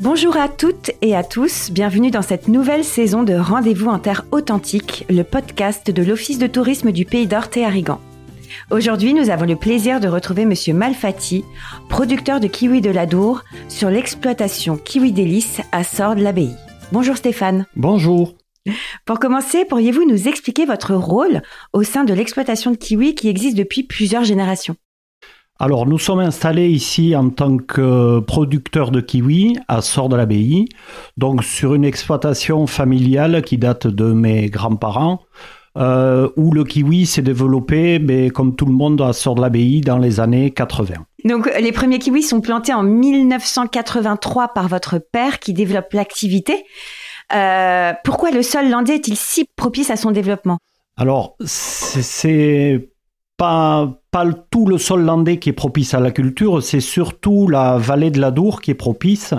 Bonjour à toutes et à tous, bienvenue dans cette nouvelle saison de Rendez-vous en Terre Authentique, le podcast de l'Office de tourisme du Pays d'Orte et Arrigan. Aujourd'hui, nous avons le plaisir de retrouver Monsieur Malfatti, producteur de kiwi de l'Adour, sur l'exploitation kiwi délice à Sordes-l'Abbaye. Bonjour Stéphane. Bonjour. Pour commencer, pourriez-vous nous expliquer votre rôle au sein de l'exploitation de kiwi qui existe depuis plusieurs générations? Alors, nous sommes installés ici en tant que producteurs de kiwi à Sort de l'Abbaye, donc sur une exploitation familiale qui date de mes grands-parents, euh, où le kiwi s'est développé, mais comme tout le monde, à Sort de l'Abbaye dans les années 80. Donc, les premiers kiwis sont plantés en 1983 par votre père qui développe l'activité. Euh, pourquoi le sol landais est-il si propice à son développement? Alors, c'est pas, tout le sol landais qui est propice à la culture, c'est surtout la vallée de l'Adour qui est propice.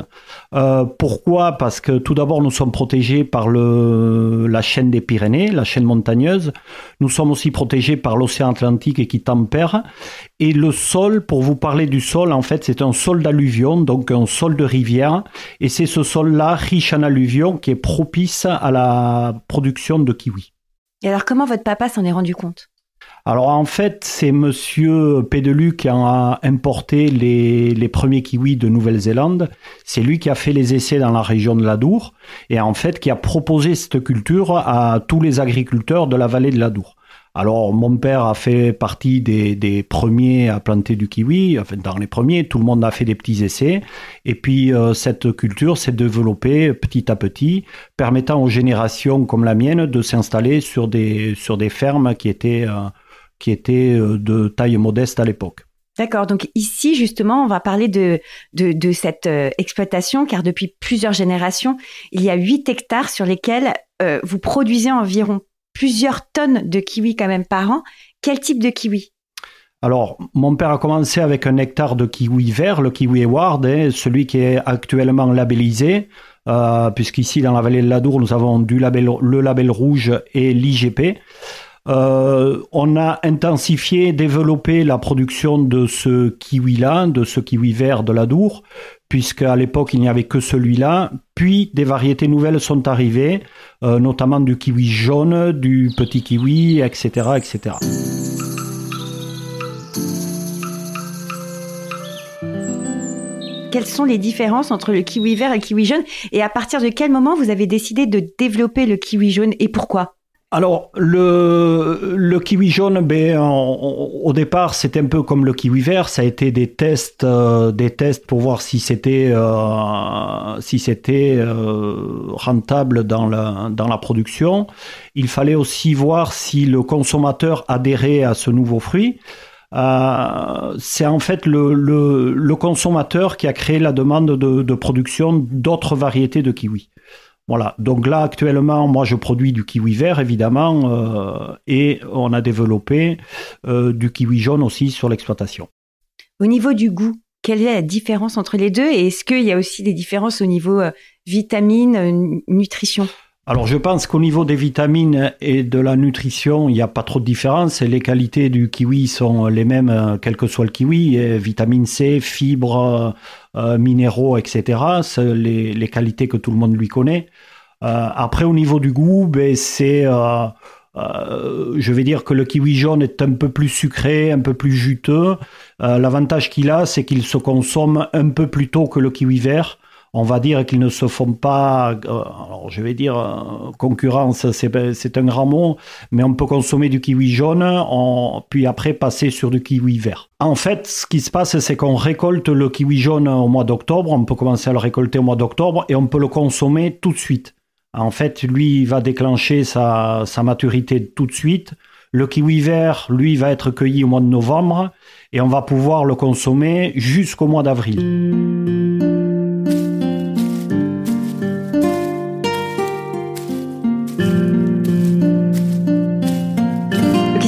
Euh, pourquoi? Parce que tout d'abord, nous sommes protégés par le, la chaîne des Pyrénées, la chaîne montagneuse. Nous sommes aussi protégés par l'océan Atlantique et qui tempère. Et le sol, pour vous parler du sol, en fait, c'est un sol d'alluvion, donc un sol de rivière. Et c'est ce sol-là, riche en alluvion, qui est propice à la production de kiwi. Et alors, comment votre papa s'en est rendu compte? Alors en fait, c'est Monsieur Pédelu qui a importé les, les premiers kiwis de Nouvelle-Zélande. C'est lui qui a fait les essais dans la région de l'Adour et en fait qui a proposé cette culture à tous les agriculteurs de la vallée de l'Adour. Alors mon père a fait partie des, des, premiers à planter du kiwi, enfin dans les premiers, tout le monde a fait des petits essais, et puis euh, cette culture s'est développée petit à petit, permettant aux générations comme la mienne de s'installer sur des, sur des fermes qui étaient euh, qui était euh, de taille modeste à l'époque. D'accord, donc ici justement, on va parler de, de, cette euh, exploitation, car depuis plusieurs générations, il y a 8 hectares sur lesquels euh, vous produisez environ plusieurs tonnes de kiwis quand même par an. Quel type de kiwi? Alors, mon père a commencé avec un hectare de kiwi vert, le kiwi Award, hein, celui qui est actuellement labellisé, puisqu'ici dans la vallée de l'Adour, nous avons du label, le label rouge et l'IGP. Euh, on a intensifié, développé la production de ce kiwi-là, de ce kiwi vert de l'Adour, puisqu'à l'époque il n'y avait que celui-là. Puis des variétés nouvelles sont arrivées, euh, notamment du kiwi jaune, du petit kiwi, etc., etc. Quelles sont les différences entre le kiwi vert et le kiwi jaune? Et à partir de quel moment vous avez décidé de développer le kiwi jaune et pourquoi? Alors, le, kiwi jaune, ben, au départ, c'était un peu comme le kiwi vert. Ça a été des tests, euh, des tests pour voir si c'était, euh, si c'était euh, rentable dans la, dans la production. Il fallait aussi voir si le consommateur adhérait à ce nouveau fruit. c'est en fait le, le, le, consommateur qui a créé la demande de, de production d'autres variétés de kiwi. Voilà, donc là actuellement, moi je produis du kiwi vert évidemment, euh, et on a développé euh, du kiwi jaune aussi sur l'exploitation. Au niveau du goût, quelle est la différence entre les deux? Et est-ce qu'il y a aussi des différences au niveau euh, vitamines, nutrition? Alors je pense qu'au niveau des vitamines et de la nutrition, il n'y a pas trop de différence. Les qualités du kiwi sont les mêmes, quel que soit le kiwi. vitamine C, fibres, euh, minéraux, etc. C'est les, qualités que tout le monde lui connaît. Euh, après, au niveau du goût, ben, c'est... Euh, je vais dire que le kiwi jaune est un peu plus sucré, un peu plus juteux. L'avantage qu'il a, c'est qu'il se consomme un peu plus tôt que le kiwi vert on va dire qu'ils ne se font pas, euh, alors je vais dire euh, concurrence, c'est un grand mot, mais on peut consommer du kiwi jaune, puis après passer sur du kiwi vert. En fait, ce qui se passe, c'est qu'on récolte le kiwi jaune au mois d'octobre, on peut commencer à le récolter au mois d'octobre et on peut le consommer tout de suite. En fait, lui, il va déclencher sa, sa maturité tout de suite. Le kiwi vert, lui, va être cueilli au mois de novembre et on va pouvoir le consommer jusqu'au mois d'avril.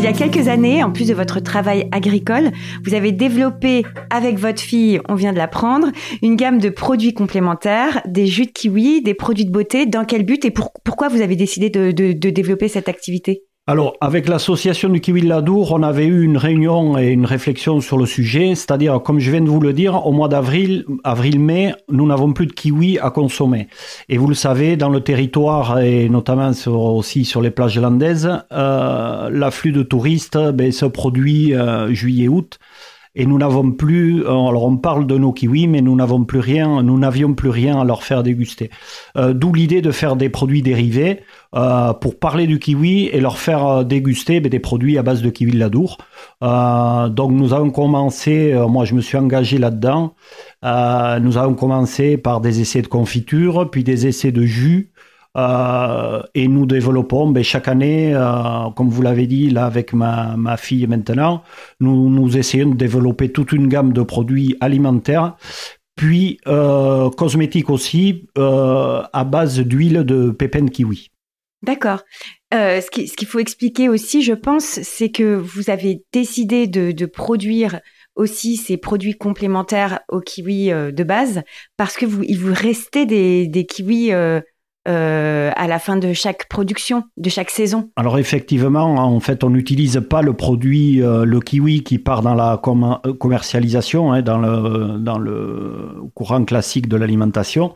Y a quelques années, en plus de votre travail agricole, vous avez développé avec votre fille, on vient de l'apprendre, une gamme de produits complémentaires, des jus de kiwi, des produits de beauté. Dans quel but et pourquoi vous avez décidé de, développer cette activité? Alors, avec l'association du Kiwi de Ladour, on avait eu une réunion et une réflexion sur le sujet, c'est-à-dire, comme je viens de vous le dire, au mois d'avril, avril-mai, nous n'avons plus de kiwi à consommer. Et vous le savez, dans le territoire et notamment aussi sur les plages landaises, euh, l'afflux de touristes ben, se produit euh, juillet-août et nous n'avons plus, euh, alors on parle de nos kiwis, mais nous n'avons plus rien, nous n'avions plus rien à leur faire déguster. Euh, d'où l'idée de faire des produits dérivés euh, pour parler du kiwi et leur faire déguster des produits à base de kiwi de Ladour. donc nous avons commencé, moi je me suis engagé là-dedans. nous avons commencé par des essais de confiture, puis des essais de jus. Euh, et nous développons ben, chaque année, euh, comme vous l'avez dit, là avec ma, ma fille maintenant, nous, nous essayons de développer toute une gamme de produits alimentaires, puis euh, cosmétiques aussi, à base d'huile de pépins de kiwi. D'accord. ce qu'il faut expliquer aussi, je pense, c'est que vous avez décidé de, produire aussi ces produits complémentaires aux kiwis de base parce que vous, il vous restait des, des kiwis euh, à la fin de chaque production, de chaque saison Alors effectivement, en fait, on n'utilise pas le produit, euh, le kiwi qui part dans la euh, commercialisation, hein, dans, le, dans le courant classique de l'alimentation.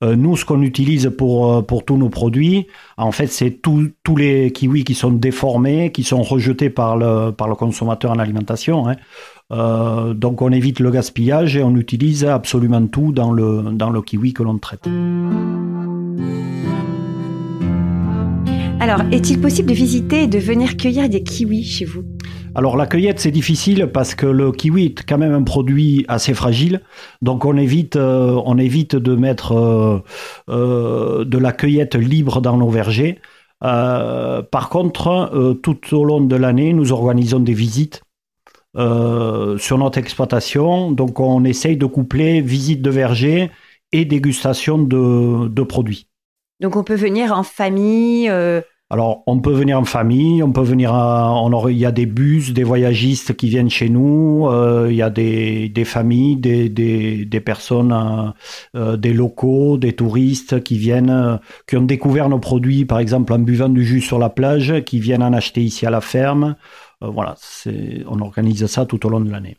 nous, ce qu'on utilise pour, pour tous nos produits, en fait, c'est tous les kiwis qui sont déformés, qui sont rejetés par le, par le consommateur en alimentation. Hein. donc on évite le gaspillage et on utilise absolument tout dans le, dans le kiwi que l'on traite. Alors, est-il possible de visiter et de venir cueillir des kiwis chez vous? Alors la cueillette c'est difficile parce que le kiwi est quand même un produit assez fragile, donc on évite, euh, de mettre euh, euh, de la cueillette libre dans nos vergers. par contre, tout au long de l'année, nous organisons des visites sur notre exploitation, donc on essaye de coupler visite de verger et dégustation de produits. Donc on peut venir en famille. Euh, Alors on peut venir en famille, on peut venir. on il y a des bus, des voyagistes qui viennent chez nous. Euh, il y a des, familles, des, des, personnes, euh, des locaux, des touristes qui viennent, qui ont découvert nos produits, par exemple en buvant du jus sur la plage, qui viennent en acheter ici à la ferme. voilà, on organise ça tout au long de l'année.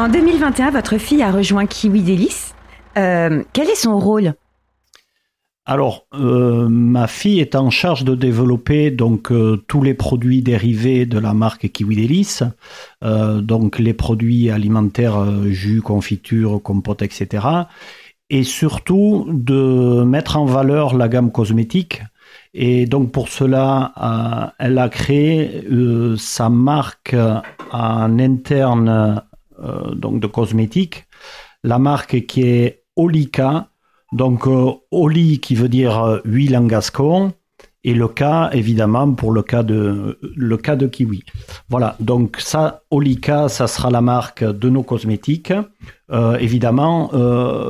En 2021, votre fille a rejoint Kiwi Délice. Euh, quel est son rôle? Alors, euh, ma fille est en charge de développer donc euh, tous les produits dérivés de la marque Kiwi Délice, donc les produits alimentaires, jus, confiture, compote, etc. Et surtout de mettre en valeur la gamme cosmétique. Et donc pour cela, elle a créé sa marque en interne donc de cosmétiques. La marque qui est Olika, donc euh, Oli qui veut dire euh, huile en gascon, et le cas évidemment pour le cas de le cas de kiwi. Voilà, donc ça Olika, ça sera la marque de nos cosmétiques, évidemment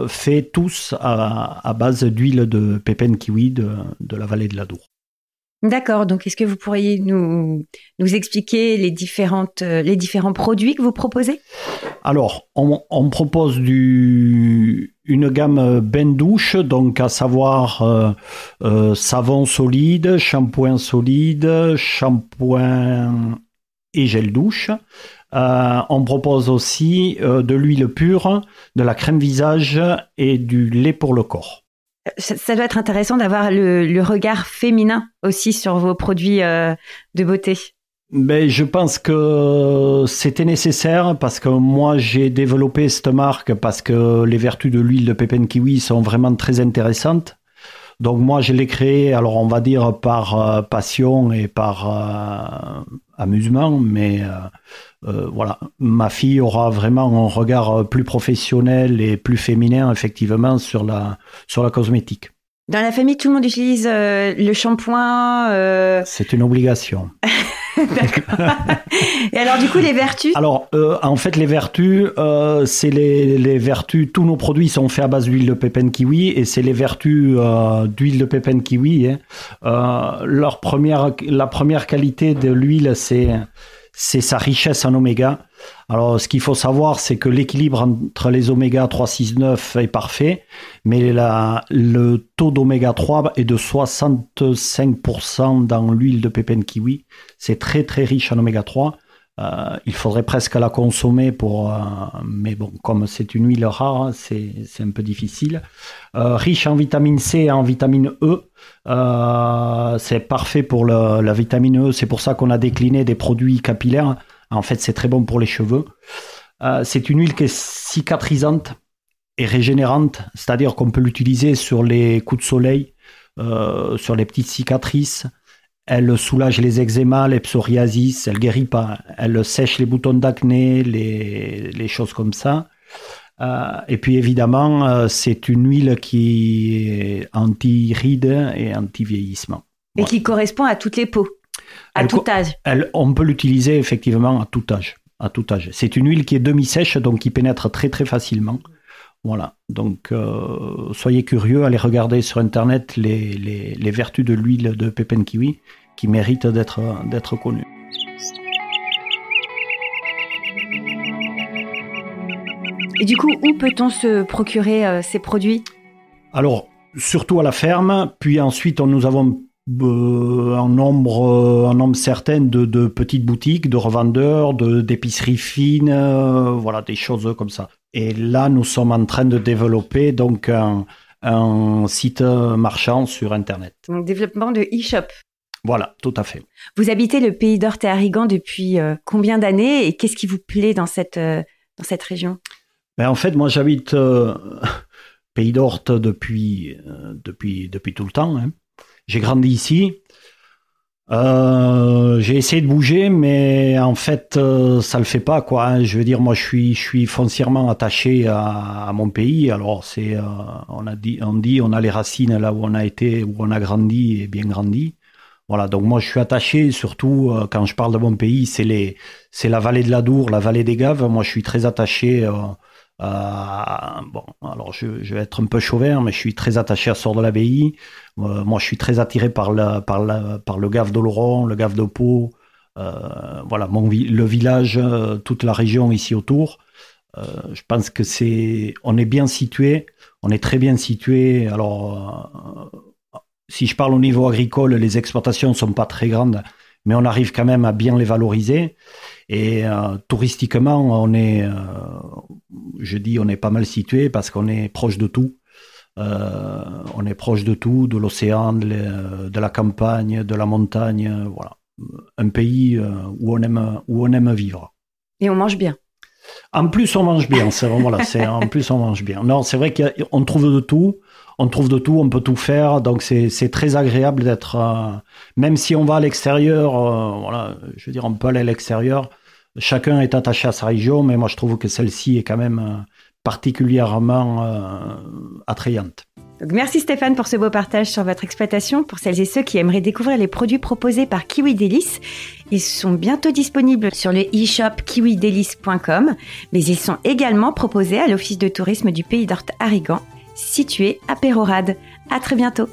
fait tous à, base d'huile de pépins kiwi de, de la vallée de la Dour. D'accord. Donc, est-ce que vous pourriez nous, expliquer les, différentes, euh, les différents produits que vous proposez? Alors, on, propose une gamme bain douche, donc à savoir euh, euh, savon solide, shampoing solide, shampoing et gel douche. on propose aussi de l'huile pure, de la crème visage et du lait pour le corps ça, doit être intéressant d'avoir le, regard féminin aussi sur vos produits euh, de beauté. Ben, je pense que c'était nécessaire parce que moi j'ai développé cette marque parce que les vertus de l'huile de pépin kiwi sont vraiment très intéressantes. Donc moi je l'ai créée, alors on va dire par euh, passion et par euh, amusement, mais voilà, ma fille aura vraiment un regard plus professionnel et plus féminin effectivement sur la sur la cosmétique. Dans la famille, tout le monde utilise le shampoing. C'est une obligation. D'accord. Et alors, du coup, les vertus? Alors, euh, en fait, les vertus, euh, c'est les, vertus. Tous nos produits sont faits à base d'huile de pépin kiwi et c'est les vertus euh, d'huile de pépin kiwi. Hein. leur première, la première qualité de l'huile, c'est c'est sa richesse en oméga. Alors, ce qu'il faut savoir, c'est que l'équilibre entre les oméga 3, 6, 9 est parfait, mais le taux d'oméga 3 est de 65% dans l'huile de pépins kiwi. C'est très très riche en oméga 3. Euh, il faudrait presque la consommer pour, euh, mais bon, comme c'est une huile rare, hein, c'est un peu difficile. Euh, riche en vitamine C et en vitamine E, c'est parfait pour la vitamine E. C'est pour ça qu'on a décliné des produits capillaires. En fait, c'est très bon pour les cheveux. c'est une huile qui est cicatrisante et régénérante, c'est-à-dire qu'on peut l'utiliser sur les coups de soleil, sur les petites cicatrices. Elle soulage les eczémas, les psoriasis, elle guérit pas. Elle sèche les boutons d'acné, les, choses comme ça. Euh, et puis évidemment, euh, c'est une huile qui est anti-rides et anti-vieillissement. Et qui correspond à toutes les peaux, à tout âge. on peut l'utiliser effectivement à tout âge. À tout âge. C'est une huile qui est demi-sèche, donc qui pénètre très très facilement. Voilà, donc euh, soyez curieux, allez regarder sur Internet les, les vertus de l'huile de pépin kiwi qui mérite d'être d'être connu. Et du coup, où peut-on se procurer euh, ces produits? Alors, surtout à la ferme, puis ensuite nous avons euh, un nombre, un nombre certain de, petites boutiques, de revendeurs, de d'épiceries fines, euh, voilà des choses comme ça. Et là, nous sommes en train de développer donc un, un site marchand sur Internet. Donc développement de e-shop. Voilà, tout à fait. Vous habitez le pays d'Orte et Arrigan depuis euh, combien d'années et qu'est-ce qui vous plaît dans cette, euh, dans cette région? Ben, En fait, moi j'habite euh, pays d'Orte depuis, depuis, depuis tout le temps. Hein. J'ai grandi ici. j'ai essayé de bouger, mais en fait, ça le fait pas, quoi. Hein. Je veux dire, moi, je suis, je suis foncièrement attaché à, à mon pays. Alors, c'est, on a dit, on dit, on a les racines là où on a été, où on a grandi et bien grandi. Voilà, donc moi je suis attaché, surtout euh, quand je parle de mon pays, c'est les, c'est la vallée de la Dour, la vallée des Gaves. Moi je suis très attaché. Euh, à, bon, alors je, vais être un peu chauvin, mais je suis très attaché à Sort de l'Abbaye. Euh, moi je suis très attiré par, la, par, la, par le Gave d'Oloron, le Gave de Pau. voilà, mon, le village, toute la région ici autour. je pense que c'est, on est bien situé, on est très bien situé. Alors si je parle au niveau agricole, les exploitations ne sont pas très grandes, mais on arrive quand même à bien les valoriser. Et euh, touristiquement, on est, euh, je dis, on est pas mal situé parce qu'on est proche de tout. Euh, on est proche de tout, de l'océan, de, la campagne, de la montagne. Voilà, un pays où on aime, où on aime vivre. Et on mange bien. En plus, on mange bien. C'est vraiment là. C'est en plus, on mange bien. Non, c'est vrai qu'on trouve de tout on trouve de tout, on peut tout faire, donc c'est très agréable d'être, euh, même si on va à l'extérieur, euh, voilà, je veux dire, on peut aller à l'extérieur. Chacun est attaché à sa région, mais moi je trouve que celle-ci est quand même euh, particulièrement attrayante. merci Stéphane pour ce beau partage sur votre exploitation. Pour celles et ceux qui aimeraient découvrir les produits proposés par Kiwi ils sont bientôt disponibles sur le e-shop kiwidelice.com, mais ils sont également proposés à l'Office de tourisme du Pays d'Orte Arrigan situé à Pérorade. À très bientôt.